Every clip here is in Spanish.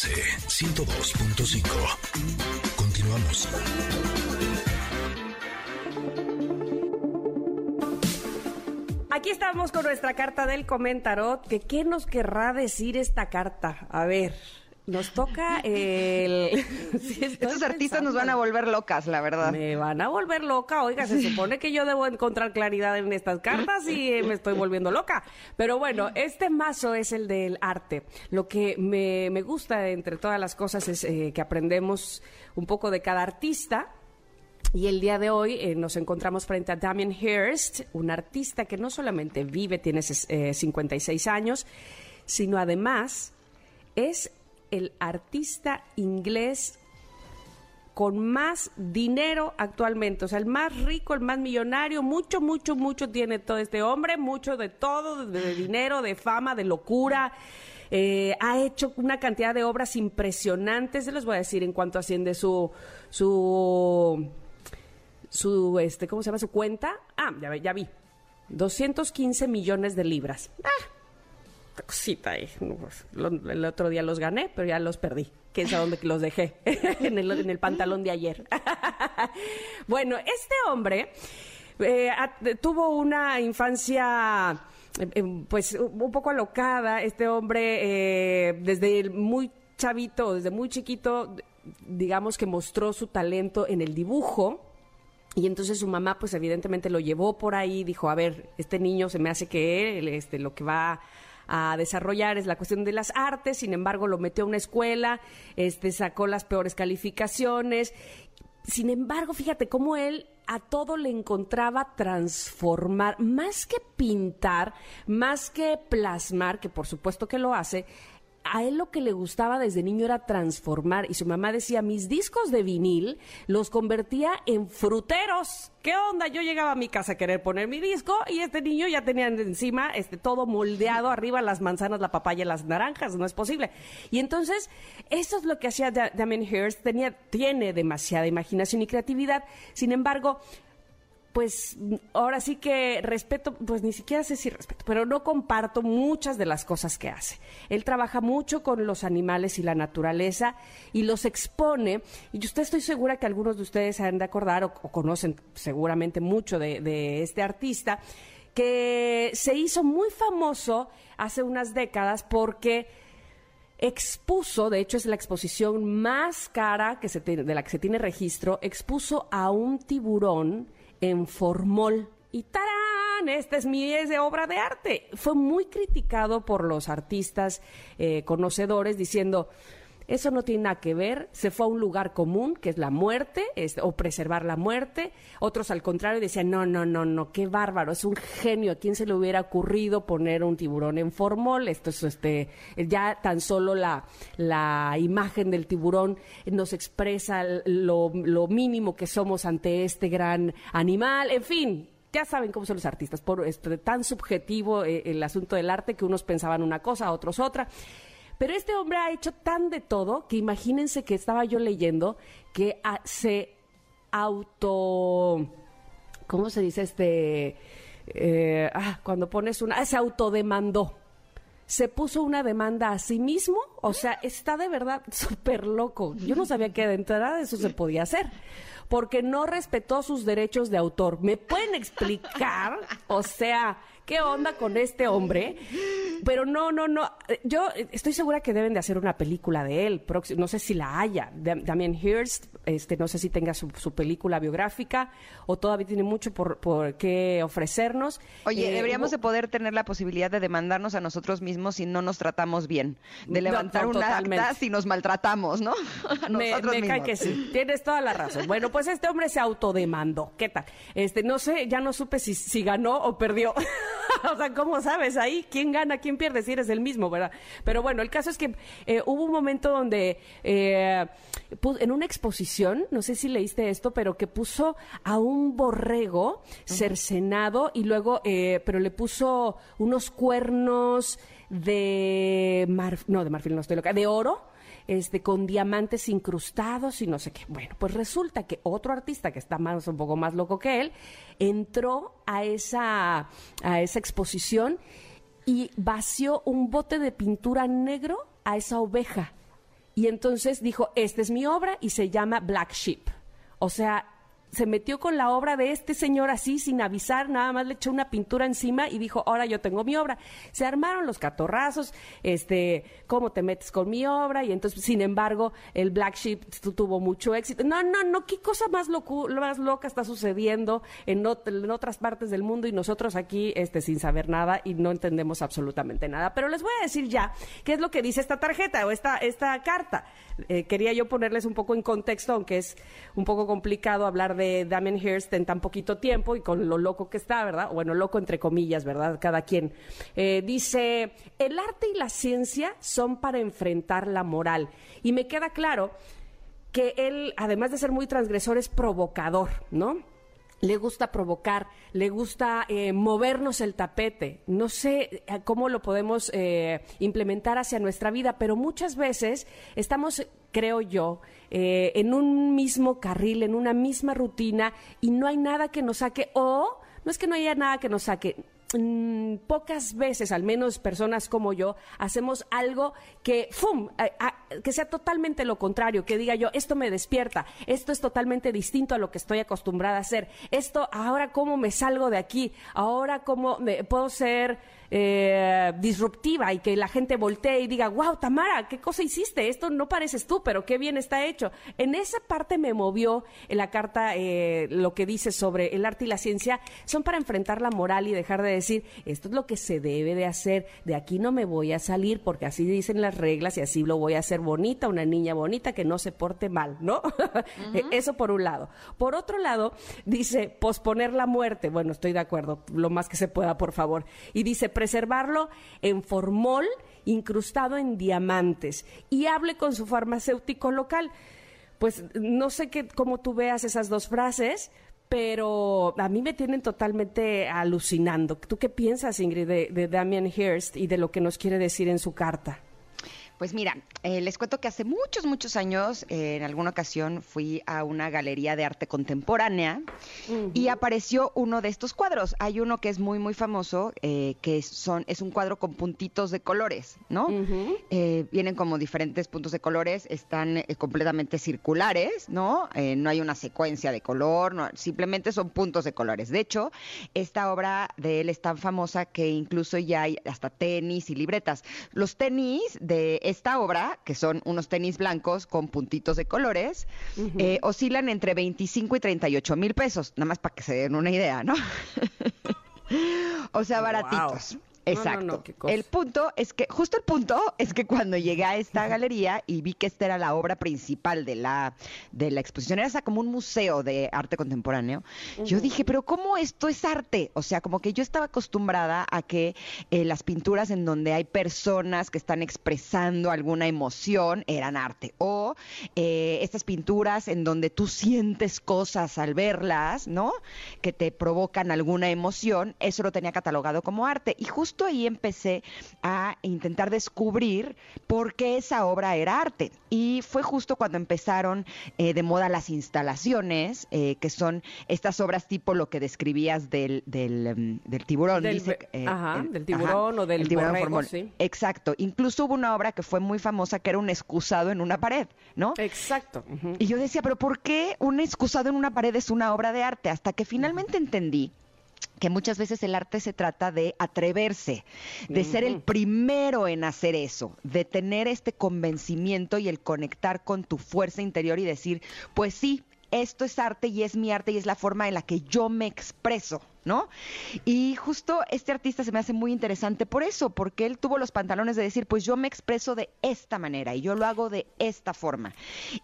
MBS 102.5. Continuamos. Aquí estamos con nuestra carta del comentarot. Que, ¿Qué nos querrá decir esta carta? A ver, nos toca el... Sí, Estos artistas nos van a volver locas, la verdad. Me van a volver loca. Oiga, se supone que yo debo encontrar claridad en estas cartas y eh, me estoy volviendo loca. Pero bueno, este mazo es el del arte. Lo que me, me gusta entre todas las cosas es eh, que aprendemos un poco de cada artista. Y el día de hoy eh, nos encontramos frente a Damien Hirst, un artista que no solamente vive, tiene eh, 56 años, sino además es el artista inglés con más dinero actualmente, o sea, el más rico, el más millonario, mucho, mucho, mucho tiene todo este hombre, mucho de todo, de, dinero, de fama, de locura. Eh, ha hecho una cantidad de obras impresionantes, se los voy a decir en cuanto asciende su su su este, ¿cómo se llama? su cuenta. Ah, ya, ya vi. 215 millones de libras. Ah, cosita ahí. Pues, el otro día los gané, pero ya los perdí. ¿Quién sabe dónde los dejé? en, el, en, el, pantalón de ayer. bueno, este hombre eh, tuvo una infancia eh, pues un poco alocada. Este hombre, eh, desde muy chavito, desde muy chiquito, digamos que mostró su talento en el dibujo. Y entonces su mamá, pues evidentemente lo llevó por ahí, dijo, a ver, este niño se me hace que este, lo que va a desarrollar es la cuestión de las artes, sin embargo lo metió a una escuela, este, sacó las peores calificaciones. Sin embargo, fíjate cómo él a todo le encontraba transformar, más que pintar, más que plasmar, que por supuesto que lo hace, a él lo que le gustaba desde niño era transformar y su mamá decía, mis discos de vinil los convertía en fruteros. ¿Qué onda? Yo llegaba a mi casa a querer poner mi disco y este niño ya tenía encima este todo moldeado arriba las manzanas, la papaya, las naranjas, no es posible. Y entonces, eso es lo que hacía Damien Hirst, tenía tiene demasiada imaginación y creatividad. Sin embargo, pues ahora sí que respeto, pues ni siquiera sé si respeto, pero no comparto muchas de las cosas que hace. Él trabaja mucho con los animales y la naturaleza y los expone. Y usted estoy segura que algunos de ustedes han de acordar o, conocen seguramente mucho de, este artista, que se hizo muy famoso hace unas décadas porque expuso, de hecho es la exposición más cara que se de la que se tiene registro, expuso a un tiburón en formol. Y ¡tarán! Esta es mi es de obra de arte. Fue muy criticado por los artistas eh, conocedores diciendo, eso no tiene nada que ver, se fue a un lugar común, que es la muerte, es, o preservar la muerte. Otros al contrario decían, no, no, no, no, qué bárbaro, es un genio, ¿a quién se le hubiera ocurrido poner un tiburón en formol? Esto es, este, ya tan solo la, la imagen del tiburón nos expresa lo, lo mínimo que somos ante este gran animal, en fin, ya saben cómo son los artistas, por este, tan subjetivo eh, el asunto del arte que unos pensaban una cosa, otros otra. Pero este hombre ha hecho tan de todo que imagínense que estaba yo leyendo que a, se auto... ¿Cómo se dice este? Eh, ah, cuando pones una... se autodemandó. Se puso una demanda a sí mismo. O sea, está de verdad súper loco. Yo no sabía que de entrada eso se podía hacer porque no respetó sus derechos de autor. ¿Me pueden explicar? O sea, ¿qué onda con este hombre? Pero no, no, no. Yo estoy segura que deben de hacer una película de él. No sé si la haya. Damien Hirst, este, no sé si tenga su, su película biográfica o todavía tiene mucho por, por qué ofrecernos. Oye, eh, deberíamos de poder tener la posibilidad de demandarnos a nosotros mismos si no nos tratamos bien. De levantar no, no, una acta si nos maltratamos, ¿no? A me, me cae que sí. Tienes toda la razón. Bueno, pues este hombre se autodemandó. ¿Qué tal? Este, no sé, ya no supe si, si ganó o perdió. o sea, ¿cómo sabes ahí quién gana, quién pierde si eres el mismo, verdad? Pero bueno, el caso es que eh, hubo un momento donde eh, en una exposición, no sé si leíste esto, pero que puso a un borrego cercenado y luego, eh, pero le puso unos cuernos de marfil, no, de marfil no estoy loca, de oro este, con diamantes incrustados y no sé qué. Bueno, pues resulta que otro artista que está más, un poco más loco que él, entró a esa, a esa exposición y vació un bote de pintura negro a esa oveja. Y entonces dijo, esta es mi obra y se llama Black Sheep. O sea, se metió con la obra de este señor así, sin avisar, nada más le echó una pintura encima y dijo, ahora yo tengo mi obra. Se armaron los catorrazos, este, ¿cómo te metes con mi obra? Y entonces, sin embargo, el Black Sheep tuvo mucho éxito. No, no, no, qué cosa más, locu más loca está sucediendo en, otras partes del mundo y nosotros aquí, este, sin saber nada y no entendemos absolutamente nada. Pero les voy a decir ya qué es lo que dice esta tarjeta o esta, esta carta. Eh, quería yo ponerles un poco en contexto, aunque es un poco complicado hablar de Damien Hirst en tan poquito tiempo y con lo loco que está, ¿verdad? Bueno, loco entre comillas, ¿verdad? Cada quien. Eh, dice, el arte y la ciencia son para enfrentar la moral. Y me queda claro que él, además de ser muy transgresor, es provocador, ¿no? le gusta provocar, le gusta eh, movernos el tapete. No sé eh, cómo lo podemos implementar hacia nuestra vida, pero muchas veces estamos, creo yo, en un mismo carril, en una misma rutina y no hay nada que nos saque o no es que no haya nada que nos saque, Mm, pocas veces, al menos personas como yo, hacemos algo que, ¡fum!, que sea totalmente lo contrario, que diga yo, esto me despierta, esto es totalmente distinto a lo que estoy acostumbrada a hacer, esto, ahora cómo me salgo de aquí, ahora cómo me, puedo ser eh, disruptiva y que la gente voltee y diga, wow, Tamara, ¿qué cosa hiciste? Esto no pareces tú, pero qué bien está hecho. En esa parte me movió en la carta eh, lo que dice sobre el arte y la ciencia, son para enfrentar la moral y dejar de decir, esto es lo que se debe de hacer, de aquí no me voy a salir porque así dicen las reglas y así lo voy a hacer bonita, una niña bonita que no se porte mal, ¿no? Eso por un lado. Por otro lado, dice posponer la muerte. Bueno, estoy de acuerdo, lo más que se pueda, por favor. Y dice preservarlo en formol incrustado en diamantes y hable con su farmacéutico local. Pues no sé qué, cómo tú veas esas dos frases, pero a mí me tienen totalmente alucinando. ¿Tú qué piensas, Ingrid, de, de Damien Hirst y de lo que nos quiere decir en su carta? Pues mira, eh, les cuento que hace muchos, muchos años, eh, en alguna ocasión fui a una galería de arte contemporánea y apareció uno de estos cuadros. Hay uno que es muy, muy famoso, eh, que son, es un cuadro con puntitos de colores, ¿no? vienen como diferentes puntos de colores, están completamente circulares, ¿no? no hay una secuencia de color, no, simplemente son puntos de colores. De hecho, esta obra de él es tan famosa que incluso ya hay hasta tenis y libretas. Los tenis de esta obra, que son unos tenis blancos con puntitos de colores, eh, oscilan entre 25 y 38 mil pesos, nada más para que se den una idea, ¿no? o sea, baratitos. Exacto. el punto es que, justo el punto es que cuando llegué a esta galería y vi que esta era la obra principal de la, de la exposición, era como un museo de arte contemporáneo, yo dije, pero ¿cómo esto es arte? O sea, como que yo estaba acostumbrada a que eh, las pinturas en donde hay personas que están expresando alguna emoción eran arte. O eh, estas pinturas en donde tú sientes cosas al verlas, ¿no? Que te provocan alguna emoción, eso lo tenía catalogado como arte. Y justo ahí empecé a intentar descubrir por qué esa obra era arte. Y fue justo cuando empezaron eh, de moda las instalaciones, eh, que son estas obras tipo lo que describías del, del, mm, tiburón. Del, eh, ajá, del tiburón o del tiburón sí. Exacto. Incluso hubo una obra que fue muy famosa que era un excusado en una pared, ¿no? Exacto. Y yo decía, pero ¿por qué un excusado en una pared es una obra de arte? Hasta que finalmente entendí que muchas veces el arte se trata de atreverse, de ser el primero en hacer eso, de tener este convencimiento y el conectar con tu fuerza interior y decir, pues sí, esto es arte y es mi arte y es la forma en la que yo me expreso. ¿no? Y justo este artista se me hace muy interesante por eso, porque él tuvo los pantalones de decir, pues yo me expreso de esta manera y yo lo hago de esta forma.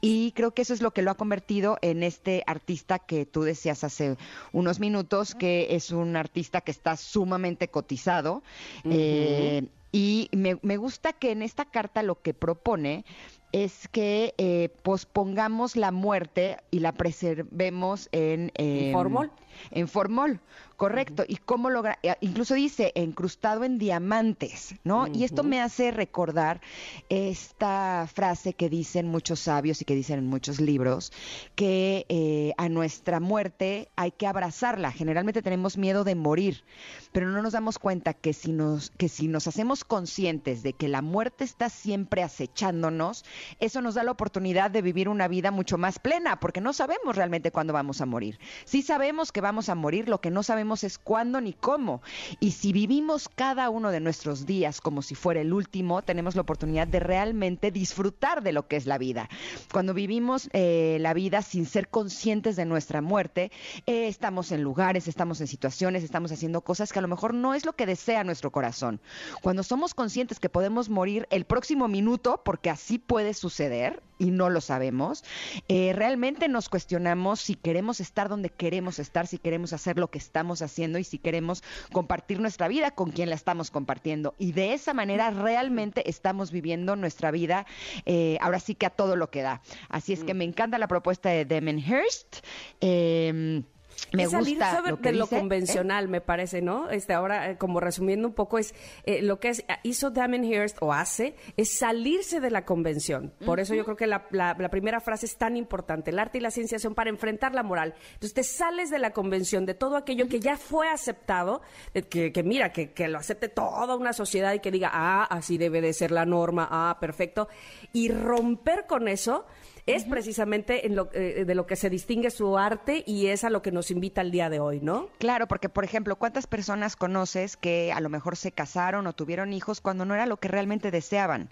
Y creo que eso es lo que lo ha convertido en este artista que tú decías hace unos minutos, que es un artista que está sumamente cotizado. Eh, y me, me gusta que en esta carta lo que propone es que eh, pospongamos la muerte y la preservemos en... ¿En formol? En formol, correcto. ¿Y cómo logra? Eh, incluso dice encrustado en diamantes, ¿no? Y esto me hace recordar esta frase que dicen muchos sabios y que dicen en muchos libros, que eh, a nuestra muerte hay que abrazarla. Generalmente tenemos miedo de morir, pero no nos damos cuenta que si nos, que si nos hacemos conscientes de que la muerte está siempre acechándonos, eso nos da la oportunidad de vivir una vida mucho más plena, porque no sabemos realmente cuándo vamos a morir. Sí sabemos que vamos a morir, lo que no sabemos es cuándo ni cómo. Y si vivimos cada uno de nuestros días como si fuera el último, tenemos la oportunidad de realmente disfrutar de lo que es la vida. Cuando vivimos eh, la vida sin ser conscientes de nuestra muerte, eh, estamos en lugares, estamos en situaciones, estamos haciendo cosas que a lo mejor no es lo que desea nuestro corazón. Cuando somos conscientes que podemos morir el próximo minuto, porque así puede suceder, y no lo sabemos, eh, realmente nos cuestionamos si queremos estar donde queremos estar, si queremos hacer lo que estamos haciendo y si queremos compartir nuestra vida con quien la estamos compartiendo. Y de esa manera realmente estamos viviendo nuestra vida, eh, ahora sí que a todo lo que da. Así es que mm. me encanta la propuesta de Demenhurst. Eh, me salir gusta lo que de lo ¿eh? convencional, me parece, ¿no? Este, ahora, eh, como resumiendo un poco, es eh, lo que es, hizo Hearst o hace, es salirse de la convención. Por eso yo creo que la, la, primera frase es tan importante. El arte y la ciencia son para enfrentar la moral. Entonces te sales de la convención, de todo aquello que ya fue aceptado, que, que mira, que, que lo acepte toda una sociedad y que diga, ah, así debe de ser la norma, ah, perfecto. Y romper con eso es precisamente en lo, eh, de lo que se distingue su arte y es a lo que nos invita el día de hoy, ¿no? Claro, porque por ejemplo, ¿cuántas personas conoces que a lo mejor se casaron o tuvieron hijos cuando no era lo que realmente deseaban?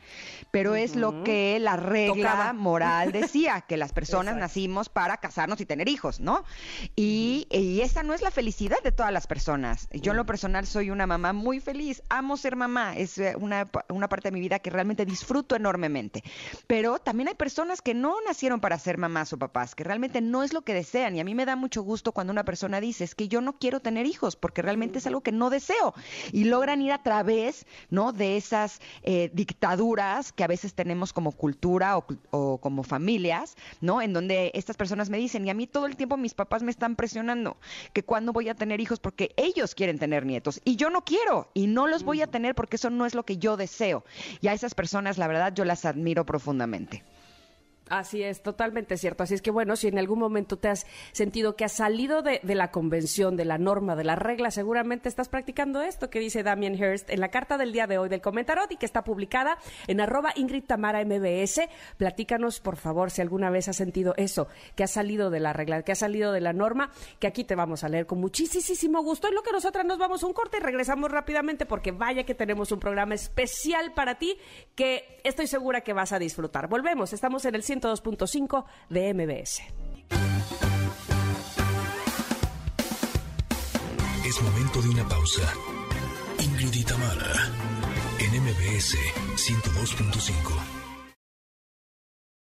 Pero es lo que la regla moral decía, que las personas nacimos para casarnos y tener hijos, ¿no? Y, y, esa no es la felicidad de todas las personas. Yo en lo personal soy una mamá muy feliz, amo ser mamá, es eh, una, una parte de mi vida que realmente disfruto enormemente. Pero también hay personas que no nacieron para ser mamás o papás, que realmente no es lo que desean. Y a mí me da mucho gusto cuando una persona dice, es que yo no quiero tener hijos, porque realmente es algo que no deseo. Y logran ir a través, ¿no? De esas eh, dictaduras que a veces tenemos como cultura o, o, como familias, ¿no? En donde estas personas me dicen, y a mí todo el tiempo mis papás me están presionando, que cuando voy a tener hijos, porque ellos quieren tener nietos, y yo no quiero, y no los voy a tener porque eso no es lo que yo deseo. Y a esas personas, la verdad, yo las admiro profundamente. Así es, totalmente cierto. Así es que bueno, si en algún momento te has sentido que has salido de, la convención, de la norma, de la regla, seguramente estás practicando esto que dice Damien Hirst en la carta del día de hoy del Comentarot y que está publicada en arroba Ingrid Tamara MBS. Platícanos, por favor, si alguna vez has sentido eso, que has salido de la regla, que has salido de la norma, que aquí te vamos a leer con muchísimo gusto. En lo que nosotras nos vamos a un corte y regresamos rápidamente porque vaya que tenemos un programa especial para ti que estoy segura que vas a disfrutar. Volvemos, estamos en el 102.5 de MBS. Es momento de una pausa. Ingrid y Tamara, en MBS 102.5.